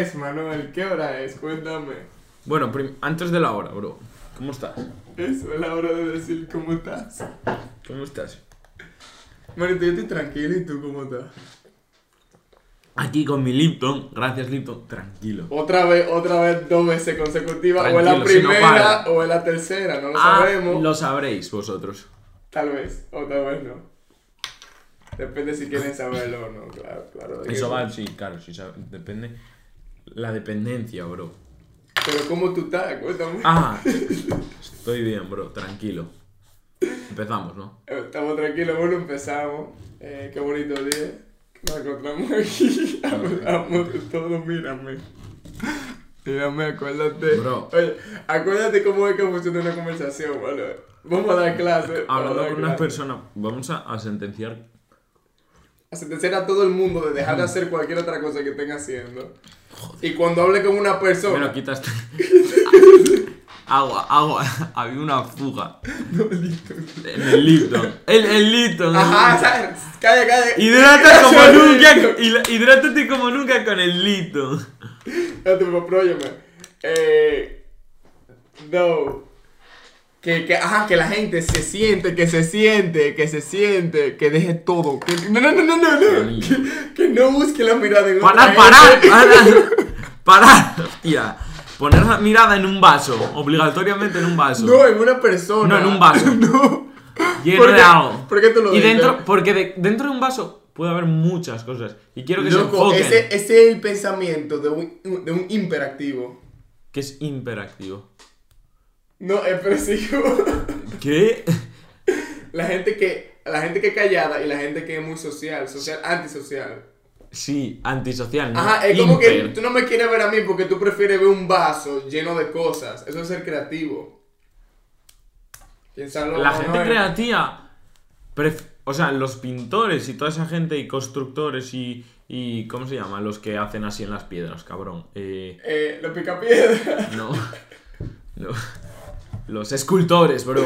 es, Manuel? ¿Qué hora es? Cuéntame. Bueno, antes de la hora, bro. ¿Cómo estás? Eso es la hora de decir cómo estás. ¿Cómo estás? Manito, yo estoy tranquilo y tú cómo estás. Aquí con mi Lipton. Gracias, Lipton. Tranquilo. Otra vez, otra vez, dos veces consecutivas. o en la Tranquilo, si no primera o en la tercera, no lo Ah, sabemos. lo sabréis vosotros. Tal vez, o tal vez no. Depende si quieren saberlo o no, claro, claro. Eso va, sí, claro, sí, depende. La dependencia, bro. Pero ¿cómo tú estás? Cuéntame. Ah, estoy bien, bro, tranquilo. Empezamos, ¿no? Estamos tranquilos, bueno, empezamos. Eh, qué bonito día. Nos encontramos aquí. Hablamos de todo, mírame. Mírame, acuérdate. Bro. Oye, acuérdate cómo es que funciona una conversación, ¿vale? Vamos a dar clase. vamos a Hablando con una clase. persona, vamos a, a sentenciar. A sentenciar a todo el mundo de dejar de hacer cualquier otra cosa que estén haciendo. Y cuando hable con una Me persona. lo quitaste. agua, agua. Había una fuga. En el Lipton. El, el Lipton. el Ajá. ¿sabes? calla, calla. Hidrátate como nunca. Hidrátate como nunca con el Lipton. Espérate, pero, pero óyeme. Eh, no. Que, que, ajá, que la gente se siente, que se siente, que se siente, que deje todo. Que, no, no, no, no, no, no. Que, que no busque la mirada en Parar, parar, parar. Parar. Hostia. Poner la mirada en un vaso. Obligatoriamente en un vaso. No, en una persona. No, en un vaso. no. Lleno ¿Por de qué? algo. ¿Por qué tú lo Y dices? dentro, porque de- dentro de un vaso puede haber muchas cosas. Y quiero que se Loco, enfoquen. ese, ese es el pensamiento de un, de un imperactivo. Que es imperactivo. No, expresivo. ¿Qué? la gente que la gente que es callada y la gente que es muy social, social, antisocial. Sí, antisocial, ¿no? Ajá, es como que tú no me quieres ver a mí porque tú prefieres ver un vaso lleno de cosas. Eso es ser creativo. Piénsalo. La ¿no? gente Eh, creativa. pref- O sea, los pintores y toda esa gente y constructores y, y. ¿Cómo se llama? Los que hacen así en las piedras, cabrón. Eh, Eh, los picapiedras. no. no. Los escultores, bro.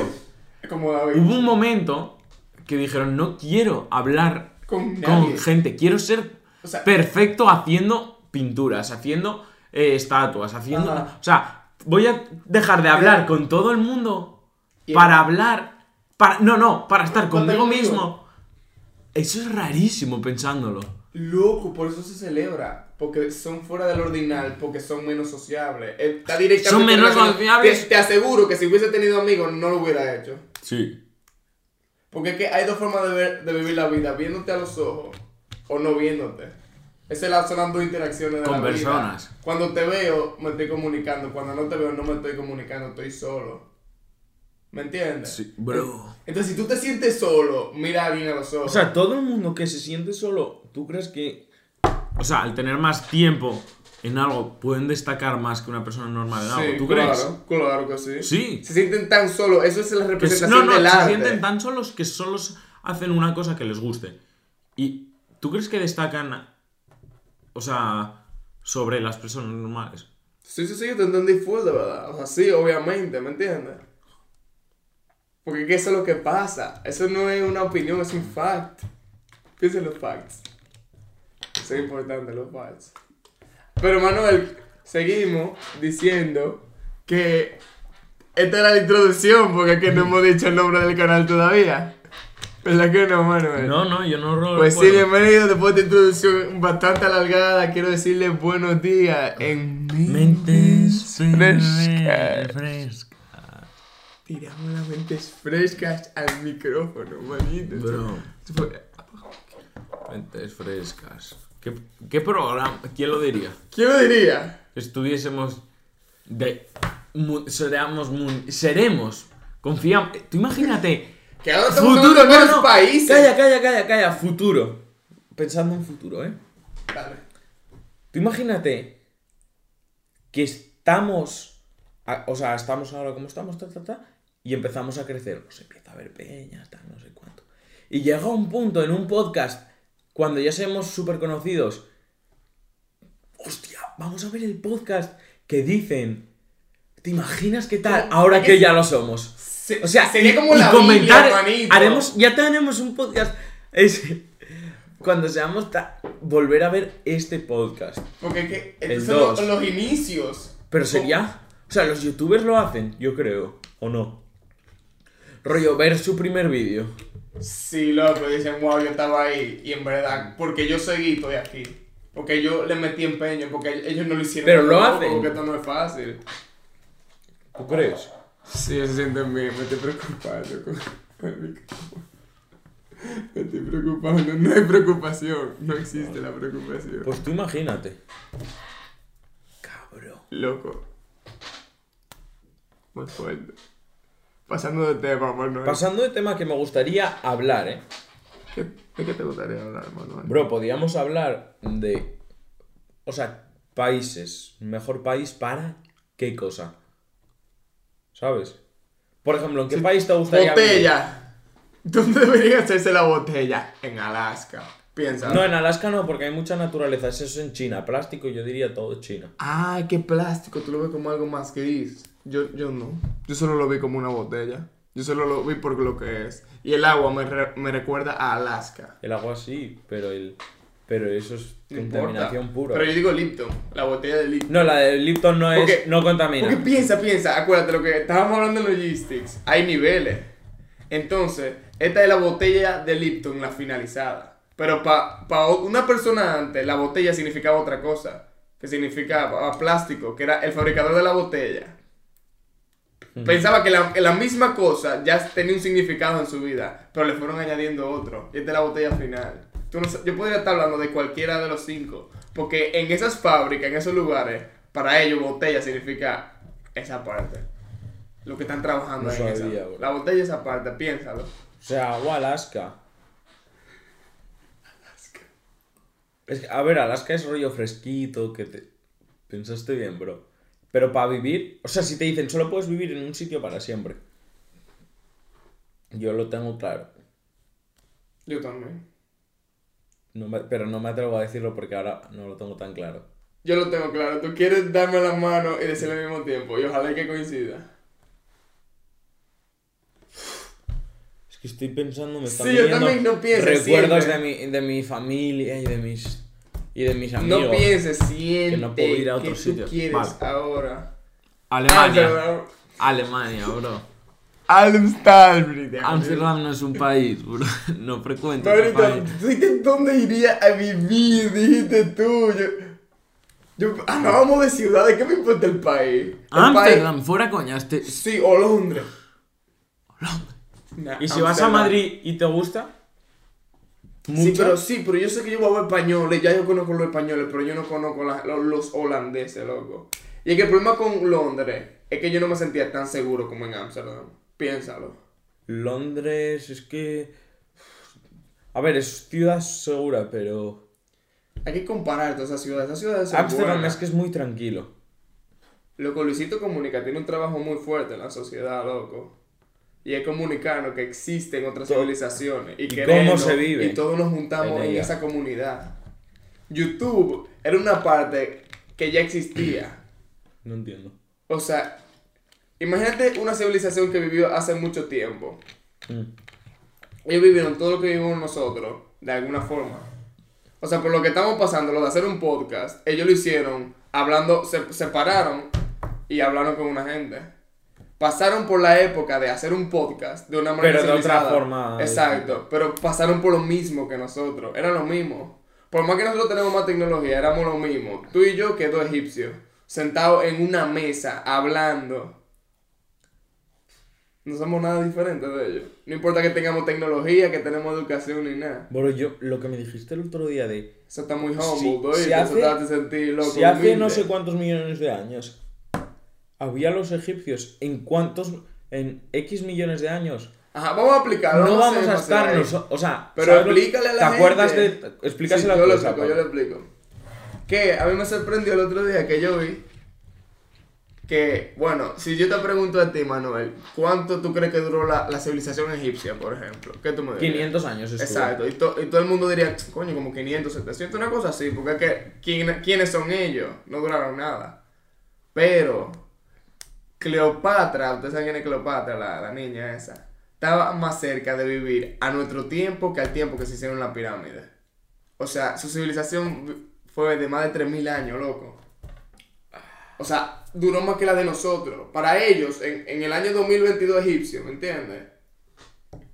Como David. Hubo un momento que dijeron, no quiero hablar Con gente, quiero ser O sea- perfecto haciendo pinturas, haciendo eh, estatuas, haciendo... Ajá. O sea, voy a dejar de hablar con todo el mundo para hablar... Para, no, no, para estar conmigo. mismo. Eso es rarísimo pensándolo. Loco, por eso se celebra. Porque son fuera del ordinal, porque son menos sociables. Está directamente Son menos sociables. Te, te aseguro que si hubiese tenido amigos no lo hubiera hecho. Sí. Porque es que hay dos formas de, ver- de vivir la vida, viéndote a los ojos o no viéndote. Esas la- son las dos interacciones de Con la vida. personas. Cuando te veo, me estoy comunicando. Cuando no te veo, no me estoy comunicando, estoy solo. ¿Me entiendes? Sí, bro. Entonces, si tú te sientes solo, mira alguien a los ojos. O sea, todo el mundo que se siente solo, ¿tú crees que... O sea, al tener más tiempo en algo, pueden destacar más que una persona normal en algo? sí, ¿Tú claro, crees? Claro que sí. Sí. Se sienten tan solos, eso es la representación no, no, del se arte. sienten tan solos que solo s- hacen una cosa que les guste. ¿Y tú crees que destacan, o sea, sobre las personas normales? Sí, sí, sí, yo te entendí full, de verdad. O sea, sí, obviamente, ¿me entiendes? Porque es que eso es lo que pasa. Eso no es una opinión, es un fact. Piensa en los facts. Eso es importante, los facts. Pero Manuel, seguimos diciendo que esta era la introducción, porque es que no hemos dicho el nombre del canal todavía. ¿Verdad que no, Manuel? No, no, yo no lo Pues sí, bienvenido después de esta introducción bastante alargada. Quiero decirles buenos días en Mentes frescas. Tiramos las mentes frescas al micrófono, manito. Bro. Mentes frescas. ¿Qué, qué programa? ¿Quién lo diría? ¿Quién lo diría? Estuviésemos de... mu- seremos, mu- seremos. Confiamos. Tú imagínate. Que ahora estamos Futuro, no, no. países. Calla, calla, calla, calla. Futuro. Pensando en futuro, ¿eh? Dale. Tú imagínate que estamos, a- o sea, estamos ahora como estamos, ta, ta, ta, y empezamos a crecer. Pues empieza a haber peñas, tal, no sé cuánto. Y llega un punto en un podcast, cuando ya seamos súper conocidos, hostia, vamos a ver el podcast que dicen, ¿te imaginas qué tal? Ahora es que ya lo somos. O sea, sería y- como y la comentar, Biblia, haremos, ya tenemos un podcast. Es, cuando seamos ta- volver a ver este podcast. Porque es que El son los inicios. Pero sería. O sea, los youtubers lo hacen, yo creo. ¿O no? Rollo, ver su primer vídeo. Sí, loco, dicen, wow, yo estaba ahí. Y en verdad, porque yo seguí, estoy aquí. Porque yo le metí empeño, porque ellos no lo hicieron. Pero lo hacen. Porque esto no es fácil. ¿Tú crees? Sí, se siente bien, me estoy preocupando con. Me estoy preocupando, no hay preocupación, no existe la preocupación. Pues tú imagínate. Cabrón. Loco. Muy fuerte. Pasando de tema, Manuel. Pasando de tema que me gustaría hablar, ¿eh? ¿Qué, ¿De qué te gustaría hablar, Manuel? Bro, podríamos hablar de. O sea, países. Mejor país para qué cosa. ¿Sabes? Por ejemplo, ¿en qué país te gustaría vivir? Botella. ¿Dónde debería hacerse la botella? En Alaska. Piensa. No, en Alaska no, porque hay mucha naturaleza. Eso es en China. Plástico, yo diría todo China. Ay, qué plástico. Tú lo ves como algo más gris. Yo, yo no. Yo solo lo vi como una botella. Yo solo lo vi por lo que es. Y el agua me, re- me recuerda a Alaska. El agua sí, pero el. Pero eso es No contaminación importa. pura. Pero yo digo Lipton. La botella de Lipton. No, la de Lipton no es. No contamina. Porque piensa, piensa, acuérdate lo que estábamos hablando de logistics. Hay niveles. Entonces, esta es la botella de Lipton, la finalizada. Pero para una persona antes, la botella significaba otra cosa. Que significaba plástico, que era el fabricador de la botella. Pensaba que la, que la misma cosa ya tenía un significado en su vida, pero le fueron añadiendo otro. Y esta es la botella final. Tú no yo podría estar hablando de cualquiera de los cinco, porque en esas fábricas, en esos lugares, para ellos botella significa esa parte. Lo que están trabajando No en sabía, esa. bro. La botella es esa parte, piénsalo. O sea, o Alaska. Es que, a ver, Alaska es rollo fresquito, que te... Pensaste bien, bro. Pero para vivir, o sea, si te dicen solo puedes vivir en un sitio para siempre. Yo lo tengo claro. Yo también. No me- pero no me atrevo a decirlo porque ahora no lo tengo tan claro. Yo lo tengo claro. Tú quieres darme la mano y decirle al mismo tiempo. Y ojalá que coincida. Es que estoy pensando, me están Sí, yo también no pienso recuerdos de siempre. mi, de mi familia y de mis y de mis amigos. No pienses, siente no puedo ir a otros que tú sitios. quieres Vale. ahora. Alemania. Alemania, bro. Amsterdam. Amsterdam no es un país, bro. No frecuento ese Ahorita, país. ¿tú dijiste dónde iría a vivir? Dijiste tú. Yo, yo hablábamos de ciudades, ¿qué me importa el país? El Amsterdam, fuera coña. Este... país- sí, o Londres. Nah, Y si vas a. Madrid y te gusta, Sí pero, sí, pero yo sé que yo voy a ver españoles, ya yo conozco los españoles, pero yo no conozco la- los, los holandeses, loco. Y es que el problema con Londres es que yo no me sentía tan seguro como en Amsterdam. Piénsalo. Londres es que... A ver, es ciudad segura, pero... Hay que comparar todas esas ciudades. Esas ciudades buenas. es que es muy tranquilo. Loco, Luisito Comunica tiene un trabajo muy fuerte en la sociedad, loco. Y es comunicarnos que existen otras Todo- civilizaciones. Y, y querernos, cómo se vive Y todos nos juntamos en esa comunidad. YouTube era una parte que ya existía. No entiendo. O sea, imagínate una civilización que vivió hace mucho tiempo. Mm. Ellos vivieron todo lo que vivimos nosotros, de alguna forma. O sea, por lo que estamos pasando, lo de hacer un podcast, ellos lo hicieron hablando, se separaron y hablaron con una gente. Pasaron por la época de hacer un podcast de una manera Pero de otra forma Exacto, pero pasaron por lo mismo que nosotros, era lo mismo. Por más que nosotros tenemos más tecnología, éramos lo mismo. Tú y yo, que dos egipcios, sentados en una mesa, hablando. No somos nada diferentes de ellos. No importa que tengamos tecnología, que tenemos educación ni nada. Bueno, yo, lo que me dijiste el otro día de... Eso está muy humble, ¿no? si hace- eso te hace sentir loco. si hace humilde. no sé cuántos millones de años había los egipcios, ¿en cuántos... En X millones de años Ajá, vamos a aplicarlo. no vamos a estar, o sea, Pero ¿sabes lo- explícale a la ¿Te acuerdas gente. de explícaselo Sí, yo lo explico, yo lo explico. Que a mí me sorprendió el otro día que yo vi que, bueno, si yo te pregunto a ti, Manuel, ¿cuánto tú crees que duró la, la civilización egipcia, por ejemplo? ¿Qué tú me dirías? 500 años estuvo. Exacto, y, to- y todo el mundo diría, coño, como 500, 700, una cosa así, porque es que, ¿quién- ¿quiénes son ellos? No duraron nada. Pero, Cleopatra, ustedes saben quién es Cleopatra, la, la niña esa, estaba más cerca de vivir a nuestro tiempo que al tiempo que se hicieron las pirámides. O sea, su civilización fue de más de 3.000 años, loco. O sea, duró más que la de nosotros. Para ellos, en, en el año 2022 egipcio, ¿me entiendes?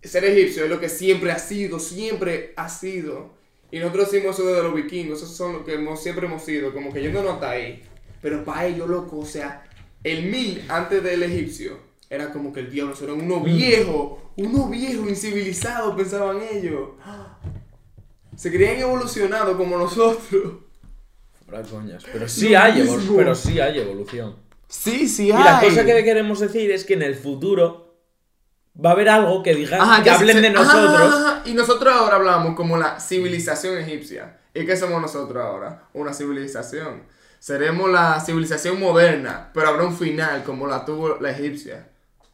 Ser egipcio es lo que siempre ha sido, siempre ha sido. Y nosotros decimos eso de los vikingos, esos son lo que hemos, siempre hemos sido, como que yéndonos hasta ahí. Pero para ellos, loco, o sea, el mil antes del egipcio era como que el diablo, eso eran unos viejos, unos viejos incivilizados, pensaban ellos. Se creían evolucionados como nosotros. Fuera coñas. Pero sí, hay mismo. pero sí hay evolución. Sí, sí, Y la cosa que queremos decir es que en el futuro va a haber algo que diga Ajá, que hablen se- de nosotros. ajá. Y nosotros ahora hablamos como la civilización egipcia. ¿Y qué somos nosotros ahora? Una civilización. Seremos la civilización moderna, pero habrá un final como la tuvo la egipcia.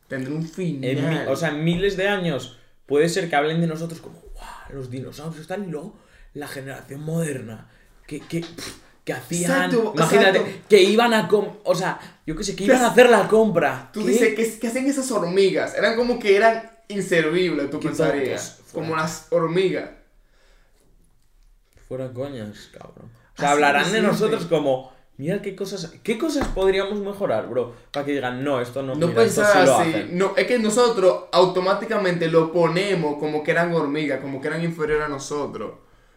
Tendrá un final. En mi- o sea, en miles de años puede ser que hablen de nosotros como, "Guau, los dinosaurios están y luego la generación moderna. Que, que, pff, que hacían. Exacto, imagínate, exacto. que iban a. com- o sea, yo qué sé, que iban a ¿Qué- hacer la compra. Tú ¿Qué? dices, ¿qué, qué hacen esas hormigas? Eran como que eran inservibles, tú pensarías. Como las hormigas. Fuera coñas, cabrón. O sea, Así hablarán de nosotros como. Mira qué cosas. ¿Qué cosas podríamos mejorar, bro? Para que digan, no, esto no. No mira, esto pensar sí lo así. hacen". No, es que nosotros automáticamente lo ponemos como que eran hormigas, como que eran inferiores a nosotros.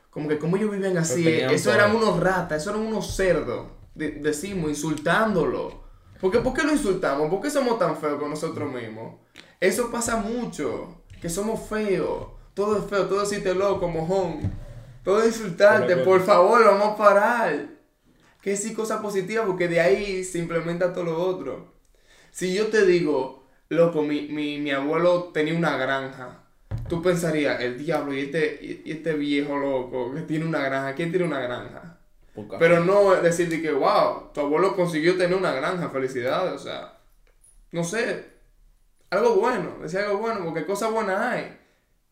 Como que como ellos viven así. tenían Eso eran unos ratas, eso eran unos cerdos. de- decimos, insultándolo. ¿Por qué, ¿Por qué lo insultamos? ¿Por qué somos tan feos con nosotros mismos? Eso pasa mucho. Que somos feos. Todo es feo, todo es loco, mojón. Todo es insultarte. Bueno, Por favor, vamos a parar. Que sí, cosas positivas, porque de ahí se implementa todo lo otro. Si yo te digo, loco, mi, mi, mi abuelo tenía una granja, tú pensarías, el diablo y este, y este viejo loco que tiene una granja, ¿quién tiene una granja? Poca. Pero no decir de que, wow, tu abuelo consiguió tener una granja, felicidades, o sea, no sé, algo bueno, decir algo bueno, porque cosas buenas hay,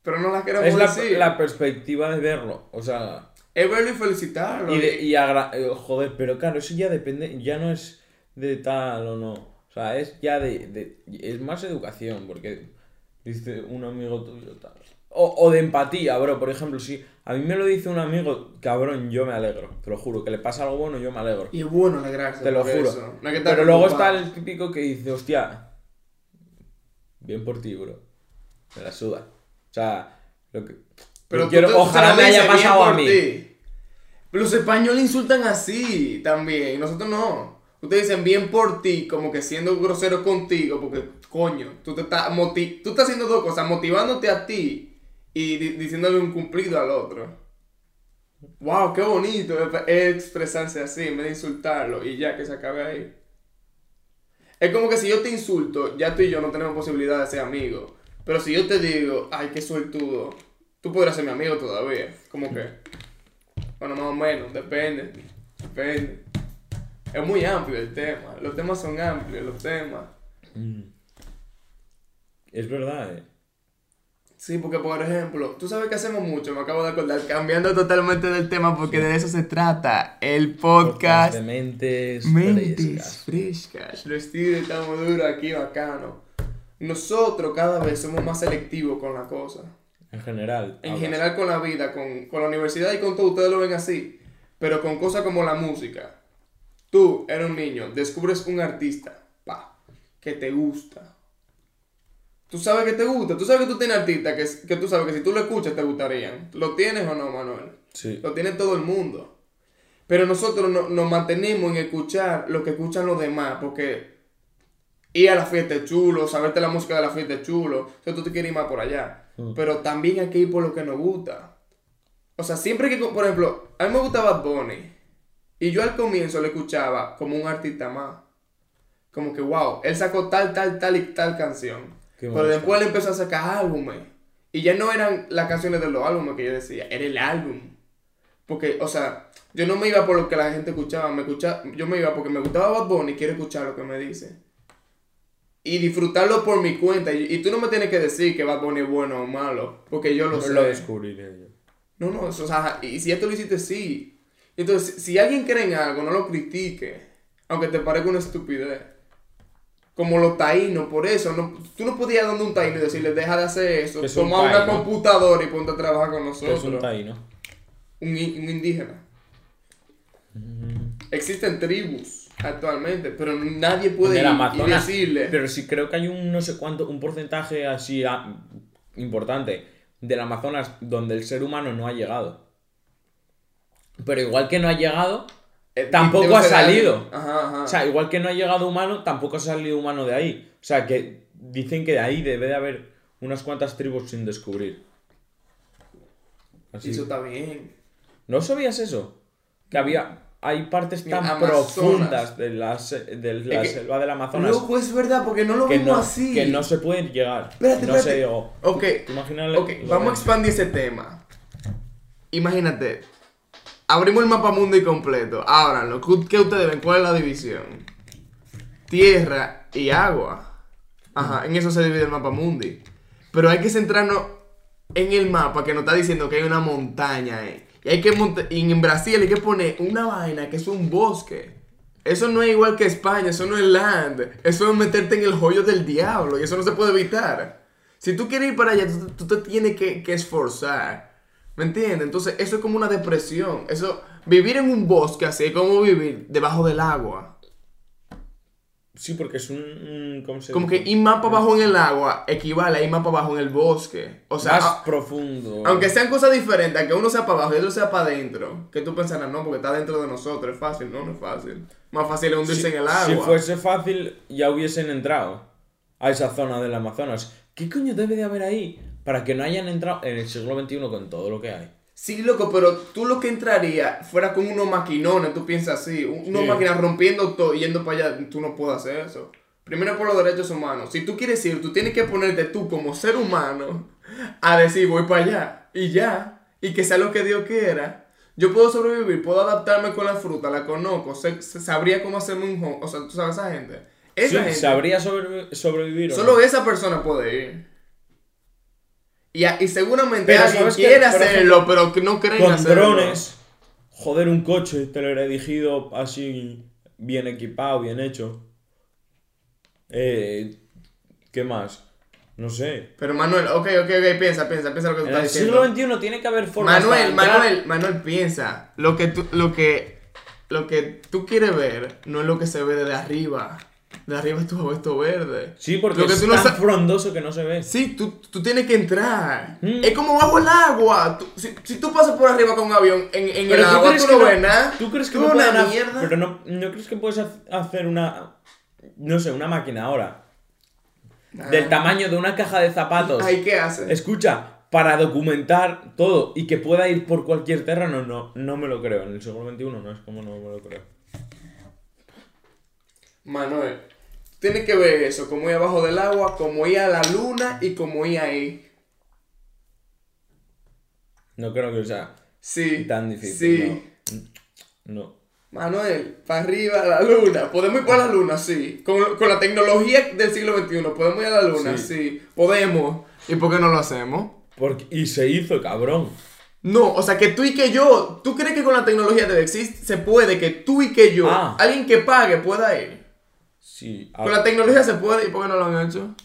pero no las queremos es la, decir. la perspectiva de verlo. O sea. Es verlo y felicitarlo. Y, de- y agra- eh, joder, pero claro, eso ya depende, ya no es de tal o no. O sea, es ya de, de- es más educación, porque dice un amigo tuyo tal. O, o de empatía, bro. Por ejemplo, si a mí me lo dice un amigo, cabrón, yo me alegro. Te lo juro, que le pasa algo bueno, yo me alegro. Y es bueno alegrarse. Te lo juro. eso. No hay que estar Pero luego está el típico que dice, hostia, bien por ti, bro. Me la suda. O sea, lo que... Pero quiero, te- ojalá me haya pasado a mí. ti. Los españoles insultan así también, y nosotros no. Ustedes dicen bien por ti, como que siendo grosero contigo, porque coño, tú te estás moti- tú estás haciendo dos cosas, motivándote a ti y di- diciéndole un cumplido al otro. Wow, qué bonito es- es expresarse así en vez de insultarlo y ya que se acabe ahí. Es como que si yo te insulto, ya tú y yo no tenemos posibilidad de ser amigos. Pero si yo te digo, ay, qué suertudo, tú podrás ser mi amigo todavía. Como que, bueno, más o menos, depende. Depende. Es muy amplio el tema. Los temas son amplios, los temas. Mm. Es verdad, eh. Sí, porque por ejemplo, tú sabes que hacemos mucho, me acabo de acordar, cambiando totalmente del tema porque de eso se trata. El podcast. de mentes, Mentes frescas. frescas. Lo estilo estamos duro aquí, bacano. Nosotros cada vez somos más selectivos con la cosa. En general. En hablas. general con la vida, con, con la universidad y con todo, ustedes lo ven así. Pero con cosas como la música. Tú eres un niño, descubres un artista, pa, que te gusta. Tú sabes que te gusta, tú sabes que tú tienes artistas que, que tú sabes que si tú lo escuchas te gustarían. ¿Lo tienes o no, Manuel? Sí. Lo tiene todo el mundo. Pero nosotros no- nos mantenemos en escuchar lo que escuchan los demás, porque ir a la fiesta es chulo, saberte la música de la fiesta es chulo, entonces tú te quieres ir más por allá. Mm. Pero también hay que ir por lo que nos gusta. O sea, siempre que, por ejemplo, a mí me gusta Bad Bunny, y yo al comienzo lo escuchaba como un artista más. Como que, wow, él sacó tal, tal, tal y tal canción. Qué Pero después él empezó a sacar álbumes. Y ya no eran las canciones de los álbumes que yo decía, era el álbum. Porque, o sea, yo no me iba por lo que la gente escuchaba, me escuchaba yo me iba porque me gustaba Bad Bunny y quiero escuchar lo que me dice. Y disfrutarlo por mi cuenta. Y, y tú no me tienes que decir que Bad Bunny es bueno o malo, porque yo lo Lo, sé. lo descubriré yo. No, no, eso, o sea, y si tú lo hiciste, sí. Entonces, si alguien cree en algo, no lo critique, aunque te parezca una estupidez. Como los taínos, por eso, no, tú no podías darle un taíno y decirle, deja de hacer eso, ¿Qué es un toma una computadora y ponte a trabajar con nosotros. es un taíno. un indígena. Existen tribus actualmente, pero nadie puede ir y Amazonas. decirle. Pero sí creo que hay un no sé cuánto, un porcentaje así ah, importante del Amazonas donde el ser humano no ha llegado. Pero igual que no ha llegado, eh, tampoco ha salido. Ajá, ajá. o sea, igual que no ha llegado humano, tampoco ha salido humano de ahí. O sea, que dicen que de ahí debe de haber unas cuantas tribus sin descubrir. Así. Eso está bien. ¿No sabías eso? Que había hay partes tan Amazonas. profundas de la, de la que- selva del Amazonas Loco, es verdad, porque no lo que no, así. que no se pueden llegar. Espérate, no espérate. sé, digo, Ok, ¿te imaginas ok, lo- vamos a expandir ese tema. Imagínate, abrimos el mapa mundo y completo. Ábranlo. ¿Qué qué ustedes ven? ¿Cuál es la división? Tierra y agua. Ajá, en eso se divide el mapa mundi. Pero hay que centrarnos en el mapa que nos está diciendo que hay una montaña ahí. Y hay que monta- y en Brasil hay que poner una vaina que es un bosque. Eso no es igual que España, eso no es land. Eso es meterte en el joyo del diablo y eso no se puede evitar. Si tú quieres ir para allá, tú, tú te tienes que, que esforzar. ¿Me entiendes? Entonces, eso es como una depresión. Eso, vivir en un bosque así es como vivir debajo del agua. Sí, porque es un, un- ¿cómo se Como que dice? ir más para abajo en el agua equivale a ir más para abajo en el bosque. O sea, más a- profundo. aunque sean cosas diferentes, que uno sea para abajo y otro sea para adentro, que tú pensarás, no, porque está dentro de nosotros, es fácil, no, no es fácil. Más fácil es hundirse si, en el agua. si fuese fácil, ya hubiesen entrado a esa zona del Amazonas. ¿Qué coño debe de haber ahí para que no hayan entrado en el siglo XXI con todo lo que hay? Sí, loco, pero tú lo que entraría fuera con unos maquinones, tú piensas así, un- unos Sí. máquinas rompiendo todo, yendo para allá, tú no puedes hacer eso. Primero por los derechos humanos. Si tú quieres ir, tú tienes que ponerte tú como ser humano a decir voy para allá y ya, y que sea lo que Dios quiera. Yo puedo sobrevivir, puedo adaptarme con la fruta, la conozco, sé- sabría cómo hacerme un home, o sea, tú sabes esa gente. Esa Sí, gente. ¿Sabría sobrevi- sobrevivir Solo no? esa persona puede ir. Y, seguramente Pero alguien quiere hacerlo, pero que no creen con hacerlo. drones, joder, un coche teledirigido así, bien equipado, bien hecho. Eh, ¿Qué más? No sé. Pero Manuel, ok, ok, ok, piensa, piensa, piensa lo que tú En el estás diciendo. siglo XXI tiene que haber formas Manuel, Manuel, Manuel, piensa. Lo que tú, lo que, lo que tú quieres ver no es lo que se ve desde arriba. De arriba es todo esto verde. Sí, porque Lo que es tú no tan frondoso que no se ve. Sí, tú, tú tienes que entrar. Mm. Es como bajo el agua. Tú- si, si tú pasas por arriba con un avión en, en el agua, tú no ves nada. ¿Tú crees que no una mierda? Pero no, ¿no crees que puedes ha- hacer una. No sé, una máquina ahora? Ah. Del tamaño de una caja de zapatos. Ay, ¿qué hace? Escucha, para documentar todo y que pueda ir por cualquier terreno, no, no me lo creo. En el siglo XXI no es como no me lo creo. Manuel, tienes que ver eso, como ir abajo del agua, como ir a la luna y como ir ahí. No creo que sea Sí. tan difícil. Sí. No. no. Manuel, para arriba a la luna. ¿Podemos ir para la luna? Sí. Con, con la tecnología del siglo XXI, ¿podemos ir a la luna? Sí. Sí. Podemos. ¿Y por qué no lo hacemos? Porque, y se hizo, cabrón. No, o sea que tú y que yo, ¿tú crees que con la tecnología de existe se puede que tú y que yo, Ah. alguien que pague pueda ir? Sí. Con la tecnología se puede, ¿y por qué no lo han hecho?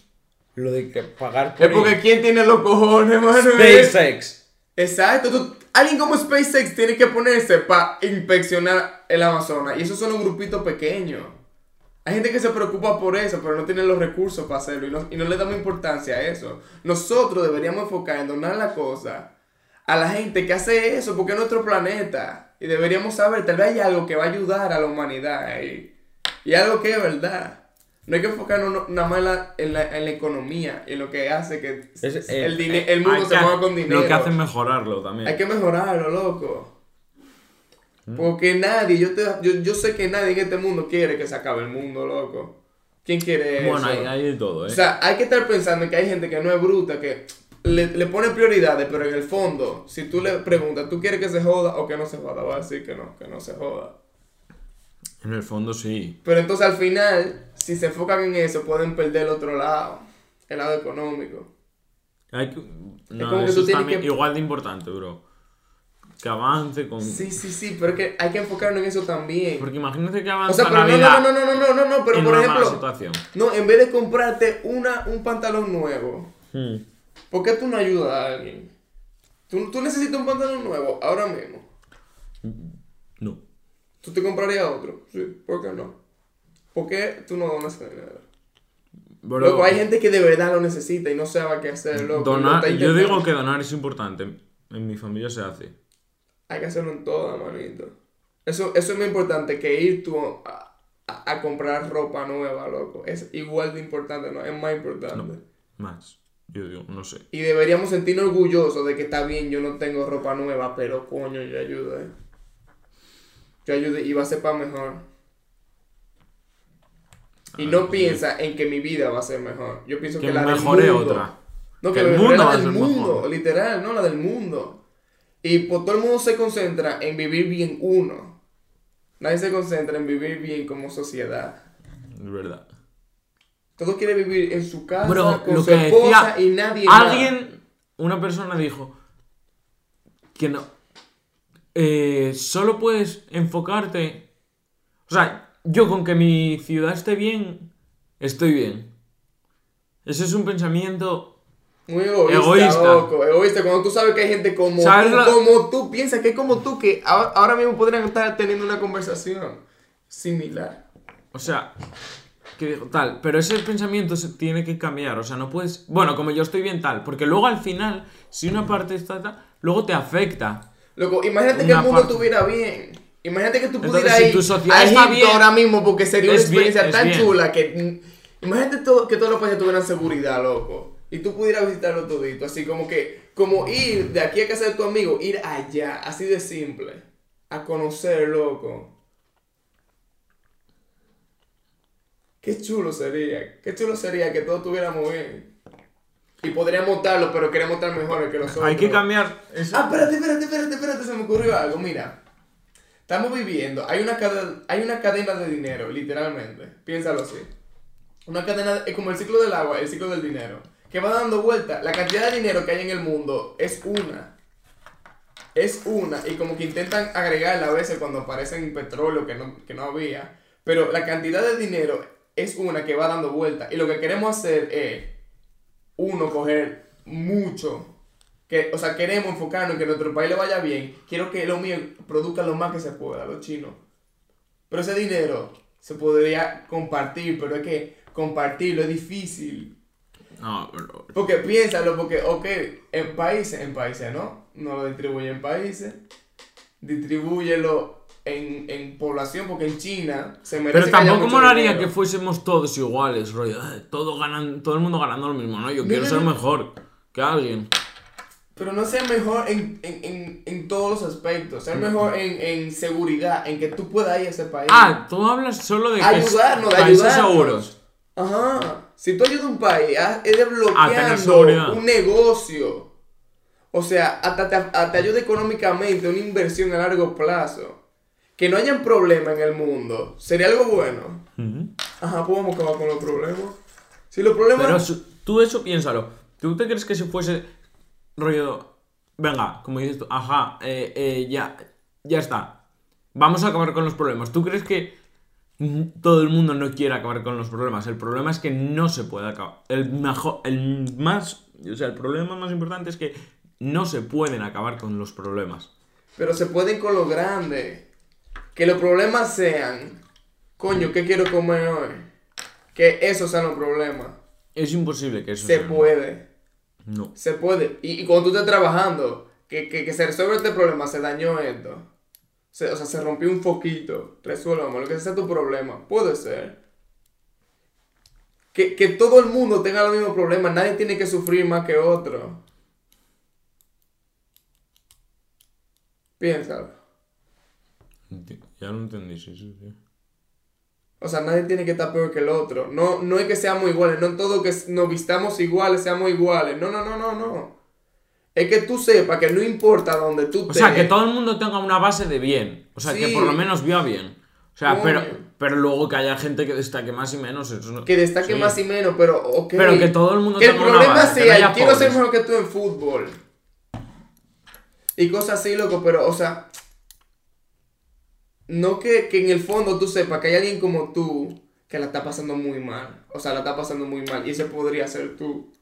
Lo de que pagar por Es porque ir. ¿quién tiene los cojones, Manuel? SpaceX. Exacto, tú- alguien como SpaceX tiene que ponerse para inspeccionar el Amazonas. Y esos son los grupitos pequeños. Hay gente que se preocupa por eso, pero no tiene los recursos para hacerlo. Y no, y no le damos importancia a eso. Nosotros deberíamos enfocar en donar la cosa a la gente que hace eso, porque es nuestro planeta. Y deberíamos saber, tal vez hay algo que va a ayudar a la humanidad ahí. Y algo que es verdad. No hay que enfocarnos no- nada más en la, en la, en la economía y en lo que hace que Es, eh, el, eh, el mundo se mueva con dinero. Lo que hace es mejorarlo también. Hay que mejorarlo, loco. Mm. Porque nadie, yo, te, yo, yo sé que nadie en este mundo quiere que se acabe el mundo, loco. ¿Quién quiere eso? Bueno, hay, hay de todo, ¿eh? O sea, hay que estar pensando que hay gente que no es bruta, que le, le pone prioridades, pero en el fondo, si tú le preguntas, ¿tú quieres que se joda o que no se joda? Va a decir que no, que no se joda. En el fondo sí. Pero entonces al final, si se enfocan en eso, pueden perder el otro lado, el lado económico. Hay que, no, como que eso tú es tienes también que- igual de importante, bro. Que avance con... Sí, sí, sí, pero es que hay que enfocarnos en eso también. Porque imagínate que O avanza sea, pero la no, vida no, no, no, no, no, no, pero en por una mala ejemplo, situación. no, en vez de comprarte una, un pantalón nuevo, Hmm. ¿por qué tú no ayudas a alguien? ¿Tú, tú necesitas un pantalón nuevo ahora mismo. ¿Tú te comprarías otro? Sí, ¿por qué no? ¿Por qué tú no donas ese dinero? Bro, Loco, hay gente que de verdad lo necesita y no sabe qué hacer, loco. donar- yo digo que donar es importante. En mi familia se hace. Hay que hacerlo en toda, manito. Eso, eso es muy importante, que ir tú a, a- a comprar ropa nueva, loco. Es igual de importante, ¿no? Es más importante. No. Más. Yo digo, no sé. Y deberíamos sentirnos orgullosos de que está bien, yo no tengo ropa nueva, pero coño, yo ayudé. Yo ayudé y va a ser para mejor. Y no Dios piensa en que mi vida va a ser mejor. Yo pienso que, Que la del mundo. otra. No, Que que, el mundo la va a del ser mundo, mejor. literal, no la del mundo. Y pues todo el mundo se concentra en vivir bien uno. Nadie se concentra en vivir bien como sociedad. Es verdad. Todo quiere vivir en su casa, Bro, con lo su que esposa decía y nadie más. Alguien, una persona dijo que no. Eh, solo puedes enfocarte. O sea, yo con que mi ciudad esté bien, estoy bien. Ese es un pensamiento. Muy egoísta, Egoísta. loco, egoísta. Cuando tú sabes que hay gente como ¿Sabes tú, la- como tú, piensas que es como tú, que ahora, mismo podrían estar teniendo una conversación similar. O sea, que tal. Pero ese pensamiento se tiene que cambiar. O sea, no puedes. Bueno, como yo estoy bien tal. Porque luego al final, si una parte está tal, luego te afecta. Loco, imagínate que el mundo parte. estuviera bien. Imagínate que tú Entonces, pudieras si ir a Egipto bien, ahora mismo porque sería una bien- experiencia tan bien. chula que... Imagínate todo, que todos los países tuvieran seguridad, loco. Y tú pudieras visitarlo todito. Así como que... Como ir de aquí a casa de tu amigo, ir allá. Así de simple. A conocer, loco. Qué chulo sería. Qué chulo sería que todos estuviéramos bien. Y podríamos estarlo, pero queremos estar mejores que los otros. Hay que cambiar. eso. Ah, espérate, espérate, espérate, espérate, se me ocurrió algo. Mira, estamos viviendo, hay una, cadena, hay una cadena de dinero, literalmente. Piénsalo así. Una cadena, es como el ciclo del agua, el ciclo del dinero. Que va dando vuelta. La cantidad de dinero que hay en el mundo es una. Es una. Y como que intentan agregarla a veces cuando aparecen petróleo que no, que no había. Pero la cantidad de dinero es una que va dando vuelta. Y lo que queremos hacer es, uno, coger mucho que, o sea, queremos enfocarnos en que nuestro país le vaya bien. Quiero que lo mío produzca lo más que se pueda, los chinos. Pero ese dinero se podría compartir, pero es que compartirlo es difícil. No, pero- Porque piénsalo, porque, ok, en países, en países, ¿no? No lo distribuye en países. Distribúyelo en, en población, porque en China se merece Pero tampoco molaría que fuésemos todos iguales, rollo. "Ay, Todo, ganan, todo el mundo ganando lo mismo, ¿no? Yo quiero no, ser no. mejor que alguien. Pero no ser mejor en, en, en, en todos los aspectos. Ser mejor en, en seguridad, en que tú puedas ir a ese país. Ah, tú hablas solo de que es ayudarnos, de países ayudarnos. seguros. Ajá. Si tú ayudas a un país, ah, es A tener desbloqueando un negocio. O sea, hasta te, hasta ayuda económicamente, una inversión a largo plazo. Que no hayan problemas en el mundo. Sería algo bueno. Ajá, pues vamos a acabar con los problemas. Si los problemas. Pero su- tú eso piénsalo. ¿Tú te crees que si fuese rollo... Venga, como dices tú, ajá, eh, eh, ya, ya está. Vamos a acabar con los problemas. ¿Tú crees que todo el mundo no quiere acabar con los problemas? El problema es que no se puede acabar. El mejor, el más, o sea, el problema más importante es que no se pueden acabar con los problemas. Pero se pueden con lo grande. Que los problemas sean. Coño, ¿qué quiero comer hoy? Que esos sean los problemas. Es imposible que eso Se sea. puede. No. Se puede. Y, y cuando tú estés trabajando, que, que, que se resuelve este problema, se dañó esto. Se- o sea, se rompió un foquito. Resuélvame, lo que sea tu problema. Puede ser. Que, que todo el mundo tenga los mismos problemas. Nadie tiene que sufrir más que otro. Piénsalo. Ya lo entendí, sí, sí, sí. O sea, nadie tiene que estar peor que el otro. No, no es que seamos iguales, no en todo que nos vistamos iguales, seamos iguales. No, no, no, no, no. Es que tú sepas que no importa donde tú O sea, que todo el mundo tenga una base de bien. O sea, que por lo menos viva bien. O sea, pero, pero luego que haya gente que destaque más y menos. Eso no- Que destaque Sí. más y menos, pero. Pero que todo el mundo Que el tenga una problema base, que no sea, quiero ser pobres. mejor que tú en fútbol. Y cosas así, loco, pero, o sea. No que, que en el fondo tú sepas que hay alguien como tú que la está pasando muy mal. O sea, la está pasando muy mal. Y ese podría ser tú.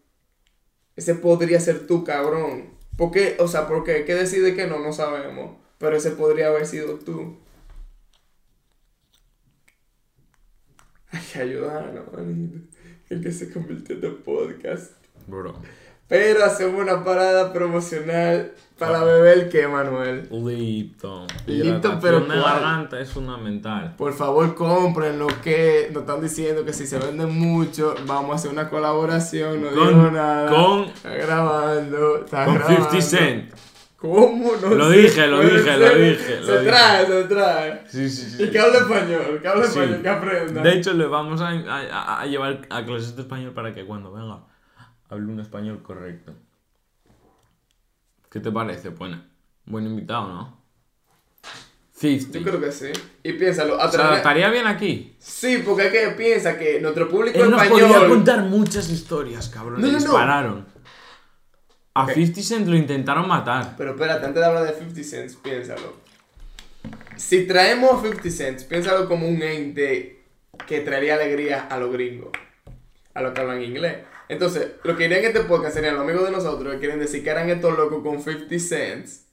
Ese podría ser tú, cabrón. ¿Por qué? O sea, ¿por qué? ¿Qué decide que no? No sabemos. Pero ese podría haber sido tú. Ay, ayúdanos, manito. El que se convirtió en podcast. Bro. Pero hacemos una parada promocional para beber que, Manuel. Listo. Listo, pero ¿cuál? garganta es fundamental. Por favor, compren lo que nos están diciendo que si se venden mucho, vamos a hacer una colaboración. No digo nada. con- Está grabando. Está Con grabando. 50 Cent. ¿Cómo? No Lo sé, dije, lo dije, lo ser. dije, lo Se dije. trae, se trae. Sí, sí, sí. Y que hable español, que hable Sí. español, que aprenda. De hecho, le vamos a, a- a llevar a clases de español para que cuando venga hable un español correcto. ¿Qué te parece? Bueno, buen invitado, ¿no? 50. Yo creo que sí. Y piénsalo, O sea, estaría bien aquí. Sí, porque es que piensa que nuestro público Él nos español. podría contar muchas historias, cabrón. No, Le no, no. dispararon. A Ok. 50 Cent lo intentaron matar. Pero espérate, antes de hablar de 50 Cents, piénsalo. Si traemos a 50 Cents, piénsalo como un ente que traería alegría a los gringos, a los que hablan inglés. Entonces, lo que irían en este podcast serían los amigos de nosotros que quieren decir que eran estos locos con 50 Cents.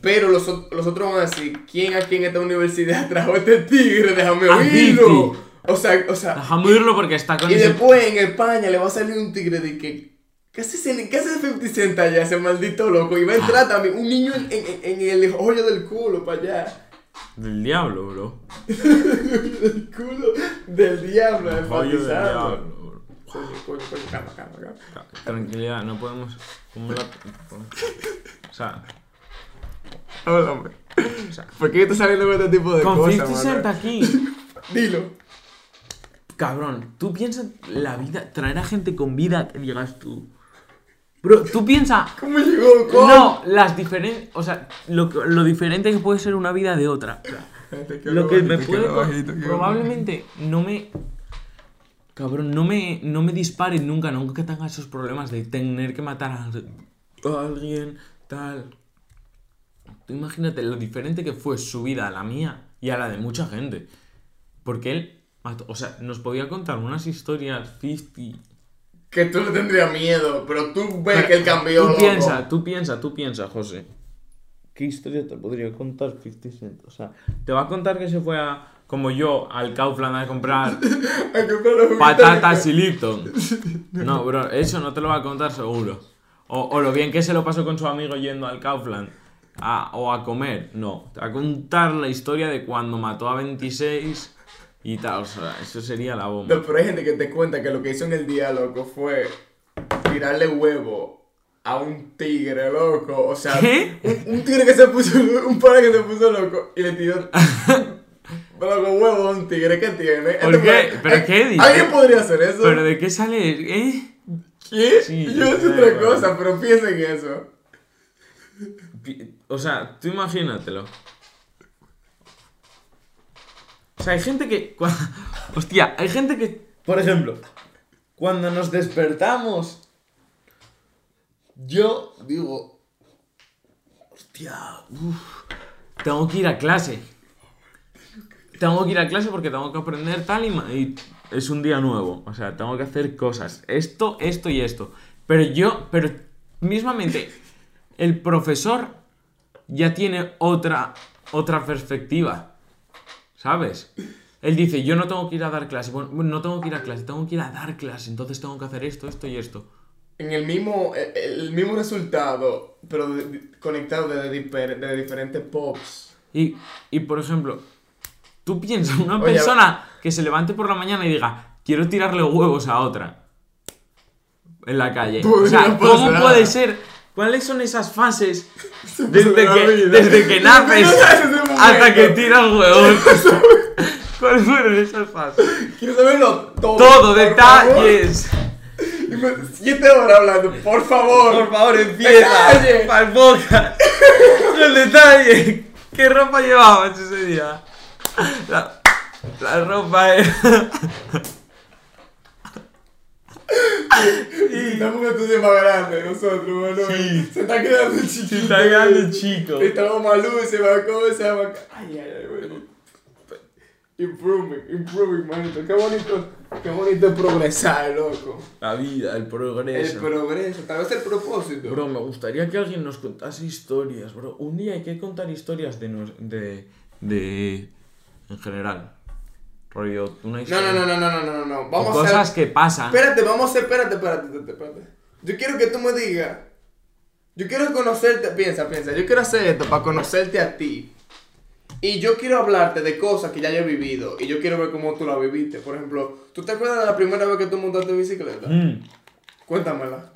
Pero los, los otros van a decir, ¿quién aquí en esta universidad trajo este tigre? Déjame oírlo. 50. O sea, o sea, Déjame oírlo porque está con y ese... después en España le va a salir un tigre de que. ¿Qué hace, qué hace 50 Cent allá, ese maldito loco? Y va a entrar también un niño en, en- en el hoyo del culo para allá. Del diablo, bro. El culo del diablo, Joyo del diablo. Coño, coño, coño, calma, calma, calma. Tra- Tranquilidad, no podemos... como la- O sea, Háblame. o sea... ¿Por qué estás saliendo con este tipo de Con cosas, 50 Cent Manuel? aquí. Dilo. Cabrón, tú piensas la vida, traer a gente con vida que digas tú. Bro, tú piensas. ¿Cómo llegó? ¿Cómo? No, las diferentes. O sea, lo, diferente que puede ser una vida de otra. O sea, lo que me puede. bajito, probablemente no me. Cabrón, no me, no me disparen nunca, nunca que tenga esos problemas de tener que matar a, alguien, tal. Tú imagínate lo diferente que fue su vida a la mía y a la de mucha gente. Porque él, mató- o sea, nos podía contar unas historias 50. Que tú le tendrías miedo, pero tú ves que él cambió. Tú piensa, tú piensa, tú piensa, José. ¿Qué historia te podría contar 50 Cent? O sea, te va a contar que se fue a, como yo, al Kaufland a comprar patatas y Lipton. No, bro, eso no te lo va a contar seguro. O, o lo bien que se lo pasó con su amigo yendo al Kaufland a- o a comer. No, a contar la historia de cuando mató a 26 y tal. O sea, eso sería la bomba. No, pero hay gente que te cuenta que lo que hizo en el día, loco, fue tirarle huevo a un tigre, loco. O sea, ¿Qué? Un, un tigre que se puso, un padre que se puso loco y le tiró. loco, huevo a un tigre, ¿qué tiene? ¿Por Esto qué? ¿Pero qué dice? ¿Alguien podría hacer eso? Pero de qué sale, ¿eh? ¿Qué? Sí, Yo sé otra cosa, pero piensa en eso. O sea, tú imagínatelo. O sea, hay gente que. Hostia, hay gente que. Por ejemplo, cuando nos despertamos. Yo digo. Hostia, uf, tengo que ir a clase. Tengo que ir a clase porque tengo que aprender tal y, y es un día nuevo. O sea, tengo que hacer cosas. Esto, esto y esto. Pero yo, pero mismamente, el profesor ya tiene otra, otra perspectiva. ¿Sabes? Él dice, yo no tengo que ir a dar clase. Bueno, no tengo que ir a clase, tengo que ir a dar clase. Entonces tengo que hacer esto, esto y esto. En el mismo, el, el mismo resultado, pero de- de- conectado desde, difer- desde diferentes pops. Y, y por ejemplo, tú piensas una Oye, persona que se levante por la mañana y diga, quiero tirarle huevos a otra en la calle. O sea, Podría ¿cómo pasar. puede ser? ¿Cuáles son esas fases desde que, desde que naces No hasta que tiras huevos? ¿Cuáles fueron esas fases? Quiero saberlo todo. Todo, detalles. Siete horas hablando, por favor. Por favor, empieza. Para el podcast. El detalle. ¿Qué ropa llevabas ese día? La, la ropa era. Y estamos en un estudio más grande nosotros, bueno. Sí. Se está quedando chiquito. Se está quedando chico. Estamos más luces, más cosas, más... Ay, ay, ay, bueno. Improving, improving, manito. Qué bonito, Qué bonito es progresar, loco. La vida, el El progreso. progreso, tal vez el propósito. Bro, me gustaría que alguien nos contase historias, bro. Un día hay que contar historias de... nos- de, de en general. Rollo, una No, historia. no, no, no, no, no, no, no. O Vamos a cosas hacer... que pasan. Espérate, vamos a hacer, espérate, espérate, espérate, espérate. Yo quiero que tú me digas. Yo quiero conocerte, piensa, piensa. Yo quiero hacer esto para conocerte a ti. Y yo quiero hablarte de cosas que ya yo he vivido. Y yo quiero ver cómo tú la viviste. Por ejemplo, ¿tú te acuerdas de la primera vez que tú montaste bicicleta? Mm. Cuéntamela.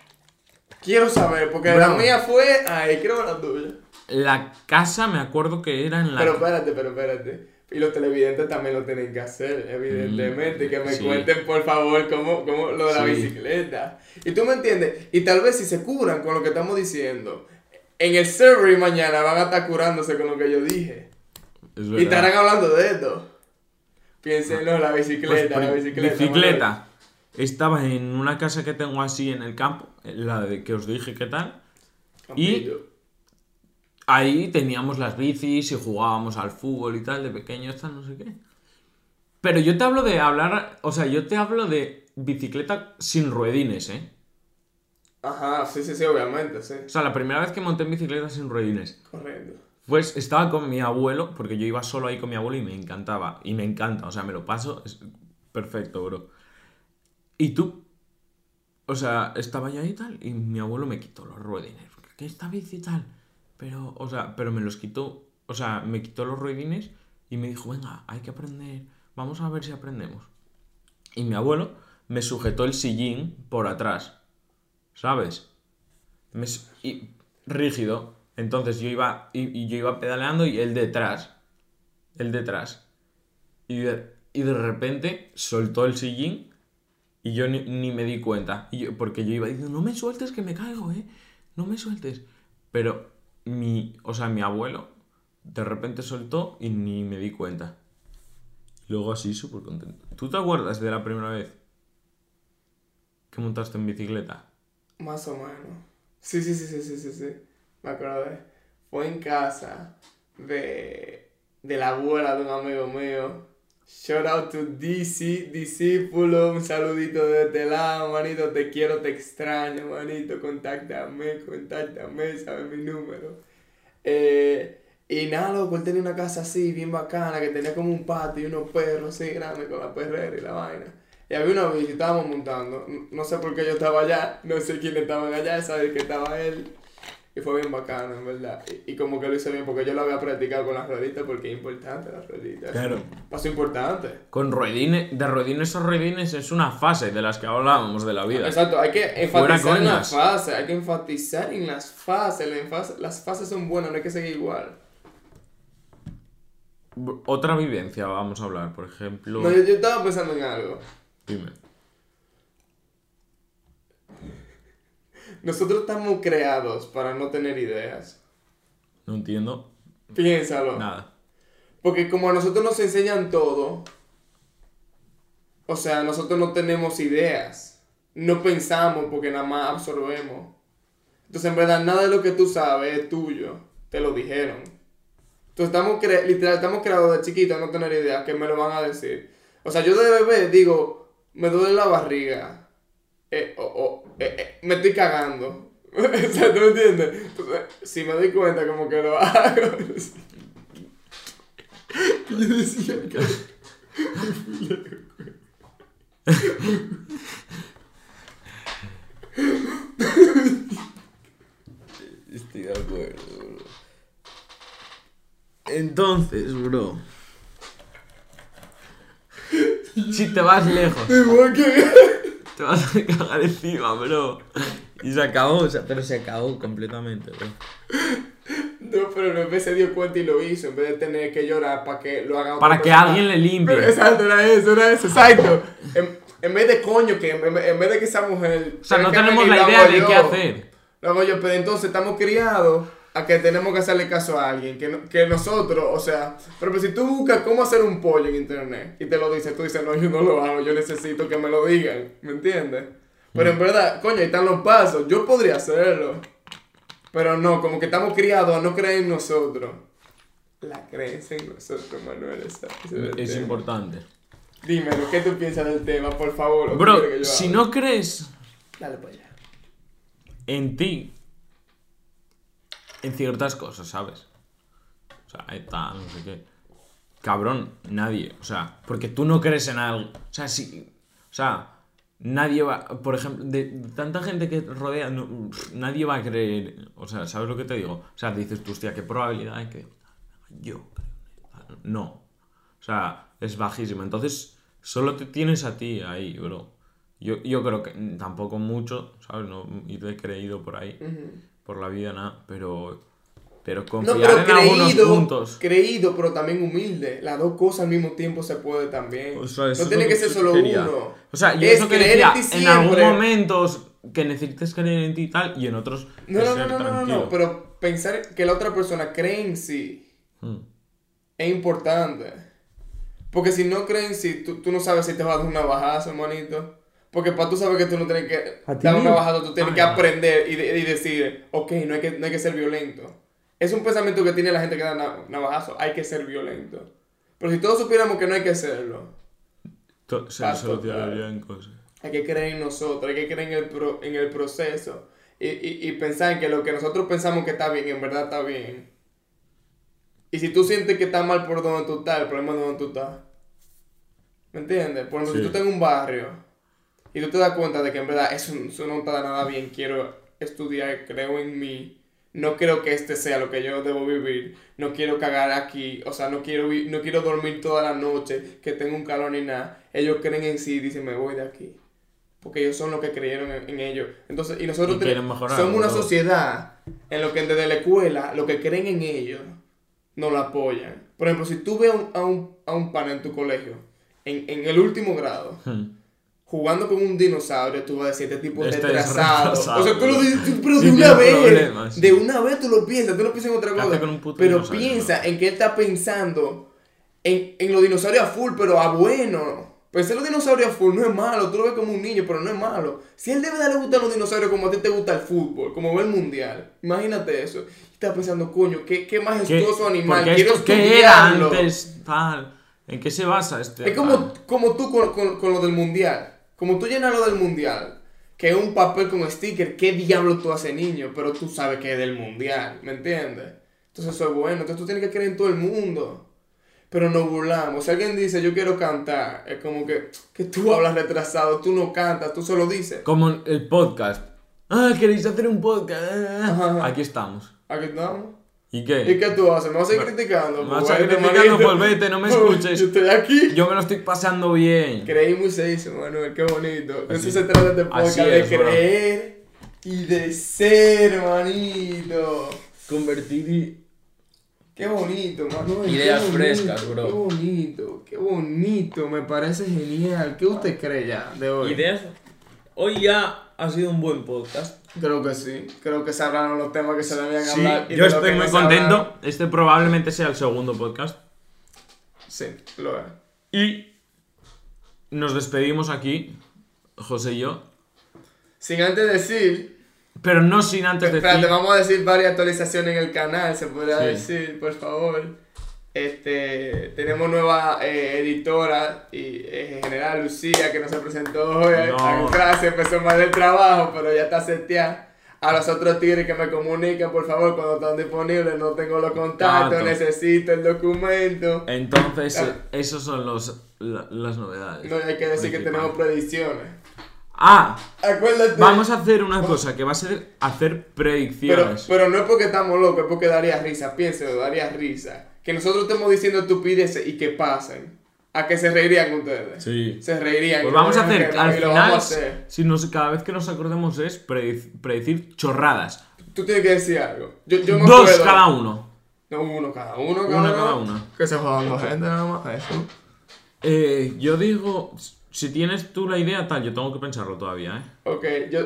Quiero saber, porque Bro. la mía fue. Ay, quiero ver la tuya. La casa me acuerdo que era en la... Pero espérate, pero espérate. Y los televidentes también lo tienen que hacer, evidentemente. Mm, que me sí. cuenten, por favor, cómo, cómo lo de la Sí. bicicleta. Y tú me entiendes. Y tal vez si se curan con lo que estamos diciendo, en el server mañana van a estar curándose con lo que yo dije. Es Y estarán hablando de esto. Piénsenlo, la Pues, bicicleta, la pri- bicicleta. bicicleta. Estaba en una casa que tengo así en el campo, la de que os dije qué tal. Manuel. y- Campillo. Ahí teníamos las bicis y jugábamos al fútbol y tal, de pequeños, tal, no sé qué. Pero yo te hablo de hablar, o sea, yo te hablo de bicicleta sin ruedines, ¿eh? Ajá, sí, sí, sí, obviamente, sí. O sea, la primera vez que monté en bicicleta sin ruedines. Correcto. Pues estaba con mi abuelo, porque yo iba solo ahí con mi abuelo y me encantaba. Y me encanta, o sea, me lo paso, es perfecto, bro. Y tú, o sea, estaba yo ahí y tal, y mi abuelo me quitó los ruedines. ¿Qué esta bici y tal? Pero, o sea, pero me los quitó, o sea, me quitó los ruedines y me dijo, venga, hay que aprender, vamos a ver si aprendemos. Y mi abuelo me sujetó el sillín por atrás, ¿sabes? Me y, rígido. Entonces yo iba, y, yo iba pedaleando y él detrás. Él detrás. Y de, y de repente soltó el sillín y yo ni, ni me di cuenta. Porque yo iba diciendo, no me sueltes que me caigo, eh. No me sueltes. Pero mi, o sea, mi abuelo de repente soltó y ni me di cuenta. Luego así, súper contento. ¿Tú te acuerdas de la primera vez que montaste en bicicleta? Más o menos. Sí, sí, sí, sí, sí, sí, sí. Me acordé. Fue en casa de, de la abuela de un amigo mío. Shout out to DC, discípulo. Un saludito de este lado, manito. Te quiero, te extraño, manito. Contáctame, contáctame, sabes mi número. Eh, y nada, loco, él tenía una casa así, bien bacana, que tenía como un patio y unos perros así grandes con la perrera y la vaina. Y había una bici, estábamos montando. No- sé por qué yo estaba allá, no sé quiénes estaban allá, sabes que estaba él. Y fue bien bacano, en verdad. Y, y como que lo hice bien, porque yo lo había practicado con las rueditas, porque es importante las rueditas. Claro. Paso importante. Con ruedines, de ruedines a ruedines es una fase de las que hablábamos de la vida. Exacto, hay que enfatizar en las fases, hay que enfatizar en las fases. las fases son buenas, no hay que seguir igual. Otra vivencia vamos a hablar, por ejemplo. No, yo, yo estaba pensando en algo. Dime. Nosotros estamos creados para no tener ideas. No entiendo Piénsalo. nada. Porque como a nosotros nos enseñan todo, o sea, nosotros no tenemos ideas. No pensamos porque nada más absorbemos. Entonces, en verdad, nada de lo que tú sabes es tuyo. Te lo dijeron. Entonces, estamos cre- literal, estamos creados de chiquitos a no tener ideas que me lo van a decir. O sea, yo de bebé digo, me duele la barriga. Eh, o, o, eh, eh, me estoy cagando. o sea, ¿tú me entiendes? Entonces, si me doy cuenta, como que lo hago. yo decía que. Estoy de acuerdo, bro. Entonces, bro. Si te vas lejos, a cagar. Te vas a cagar encima, bro. Y se acabó, o sea, pero se acabó completamente, bro. No, pero el bebé se dio cuenta y lo hizo en vez de tener que llorar para que lo haga Para que persona. alguien le limpie. Pero exacto, era eso, era eso, exacto. En, en vez de coño, que en, en vez de que esa mujer. O sea, no tenemos la idea de yo. qué hacer. Lo hago yo, pero entonces estamos criados a que tenemos que hacerle caso a alguien. Que, no- que nosotros, o sea, pero pues si tú buscas cómo hacer un pollo en internet y te lo dices, tú dices, no, yo no lo hago, yo necesito que me lo digan, ¿me entiendes? Pero en verdad, coño, ahí están los pasos, yo podría hacerlo. Pero no, como que estamos criados a no creer en nosotros. La creencia en nosotros, Manuel, esa- es tema. importante. Dímelo, ¿qué tú piensas del tema, por favor? ¿O tú Bro, quieres que yo si no crees Dale para allá. en ti, en ciertas cosas, ¿sabes? O sea, tal, no sé qué. Cabrón, nadie. O sea, porque tú no crees en algo. O sea, si. O sea, nadie va. Por ejemplo, de, tanta gente que rodea, nadie va a creer. O sea, ¿sabes lo que te digo? O sea, dices tú, hostia, qué probabilidad hay que. Yo No. O sea, es bajísima. Entonces, solo te tienes a ti ahí, bro. Yo, yo creo que tampoco mucho, ¿sabes? No, y te he creído por ahí, por la vida, nada, pero, pero No, confiar pero en algunos creído, puntos. creído, pero también humilde. Las dos cosas al mismo tiempo se puede también. O sea, no tiene que ser solo quería. uno. O sea, yo Es eso que creer decía, en ti en algún siempre. momento que necesites creer en ti y tal, y en otros No, no, no, no, no, no, no, pero pensar que la otra persona cree en sí Mm. es importante. Porque si no cree en sí, tú, tú no sabes si te vas a dar una bajada, hermanito. Porque para tú saber que tú no tienes que ¿A ti dar una bajada, tú tienes Ah, que ya. aprender y, de- y decir, ok, no hay, que, no hay que ser violento. Es un pensamiento que tiene la gente que da na- navajazo, hay que ser violento. Pero si todos supiéramos que no hay que hacerlo, To- Se Paso, solucionarían cosas. hay que creer en nosotros, hay que creer en el, pro- en el proceso y, y, y pensar en que lo que nosotros pensamos que está bien, en verdad está bien. Y si tú sientes que está mal por donde tú estás, el problema es donde tú estás. ¿Me entiendes? Por ejemplo, Sí. si tú estás en un barrio y tú te das cuenta de que en verdad eso, eso no está nada bien, quiero estudiar, creo en mí, no creo que este sea lo que yo debo vivir, no quiero cagar aquí, o sea, no quiero, no quiero dormir toda la noche, que tengo un calor ni nada. Ellos creen en sí y dicen, me voy de aquí. Porque ellos son los que creyeron en, en ellos. Entonces, y nosotros Y mejorar, somos una sociedad en lo que desde la escuela, lo que creen en ellos, no lo apoyan. Por ejemplo, si tú ves a un, a un, a un pana en tu colegio, en, en el último grado, Mm. Jugando con un dinosaurio, tú vas a decir, este tipo es Este retrasado. O sea, tú lo dices, pero de una vez, problemas, de una vez tú lo piensas, tú no piensas en otra ¿Qué hace cosa. Pero piensa en que él está pensando en, en los dinosaurios a full, pero a bueno. Pensar en los dinosaurios a full no es malo, tú lo ves como un niño, pero no es malo. Si a él de verdad le gustan los dinosaurios como a ti te gusta el fútbol, como ve el mundial, imagínate eso. Y estás pensando, coño, qué, qué ¿Qué- majestuoso animal, quiero esto qué era antes, tal? ¿En qué se basa este? Es como, como tú con, con, con lo del mundial. Como tú llenas lo del mundial, que es un papel con sticker, ¿qué diablo tú haces niño? Pero tú sabes que es del mundial, ¿me entiendes? Entonces eso es bueno. Entonces tú tienes que creer en todo el mundo. Pero nos burlamos. Si alguien dice yo quiero cantar, es como que, que tú hablas retrasado, tú no cantas, tú solo dices. Como el podcast. Ah, ¿queréis hacer un podcast? Ajá, ajá. Aquí estamos. Aquí estamos. ¿Y qué? ¿Y qué tú haces? ¿Me vas a ir criticando? me vas Pues, a ir criticando, pues vete, no me escuches. Yo estoy aquí. Yo me lo estoy pasando bien. Creí muy se hizo, Manuel, qué bonito. De Así- eso se trata este podcast, así de es, bro. creer y de ser, manito. Convertir y... Qué bonito, Manuel. Ideas bonito, frescas, bro. Qué bonito, qué bonito, me parece genial. ¿Qué usted cree ya de hoy? Ideas. Hoy ya ha sido un buen podcast. Creo que sí, creo que se hablaron los temas que se debían Sí, hablar. y yo estoy muy hablaron. contento. Este probablemente sea el segundo podcast. Sí, lo es. Y nos despedimos aquí, José y yo. Sin antes decir Pero no sin antes Espérate, decir... vamos a decir varias actualizaciones en el canal, se podría Sí. decir, por favor. Este, tenemos nueva eh, editora y eh, en general Lucía que no se presentó hoy No. clase, empezó mal el trabajo, pero ya está seteada. A los otros tigres que me comuniquen, por favor, cuando están disponibles, no tengo los contactos, necesito el documento. Entonces, Ah. eh, esos son los, la- las novedades. No hay que decir que tenemos predicciones. Ah, Acuérdate. vamos a hacer una cosa que va a ser hacer Pero, predicciones. pero no es porque estamos locos, es porque daría risa, piénselo, daría risa. Que nosotros estemos diciendo estupideces y que pasen. ¿A que se reirían ustedes? Sí. Se reirían. Pues vamos a hacer, al final, vamos a hacer. si nos, cada vez que nos acordemos es predecir chorradas. Tú tienes que decir algo. Yo, yo me Dos acuerdo- cada uno. No, uno cada uno, Una cabrón. cada una. Que se jodan la gente nada más. Eso. Eh, yo digo, si tienes tú la idea tal, yo tengo que pensarlo todavía, ¿eh? Ok, yo,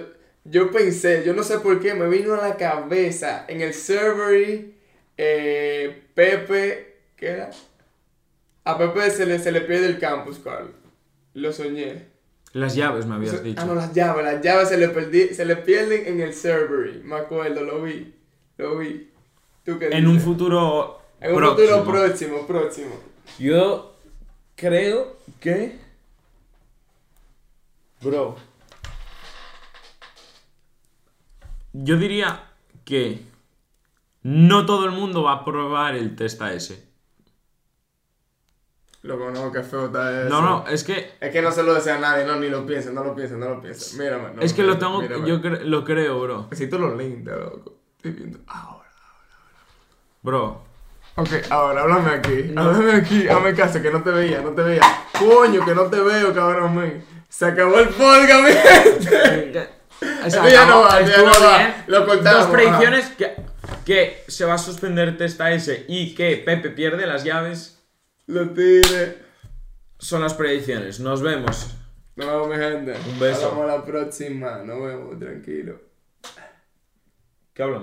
yo pensé, yo no sé por qué, me vino a la cabeza en el server eh, Pepe, ¿qué era? A Pepe se le, se le pierde el campus, Carl. Lo soñé. Las llaves me habías dicho. Ah, no, las llaves, las llaves se le, perdí, se le pierden en el server. Me acuerdo, lo vi. Lo vi. ¿Tú qué en un dices? futuro En un próximo. futuro próximo, próximo. Yo creo que Bro. Yo diría que no todo el mundo va a probar el test AS. Loco, no, qué feo está eso. No, no, es que Es que no se lo desea a nadie, no, ni lo piensen, no lo piensen, no lo piensen. Mírame, no. es que lo tengo mírame. yo cre- lo creo, bro. Necesito los links, loco. Estoy viendo ahora. Bro. Ok, ahora, háblame aquí. Háblame aquí. Hazme caso, que no te veía, no te veía. Coño, que no te veo, cabrón, man. Se acabó el podcast, mi gente. O ya no va, ya no va. Lo cortamos, Dos predicciones que, que se va a suspender test AS y que Pepe pierde las llaves Lo tire. son las predicciones. Nos vemos. Nos vemos, mi gente. Un beso. Hablamos la próxima. Nos vemos, tranquilo. ¿Qué hablamos?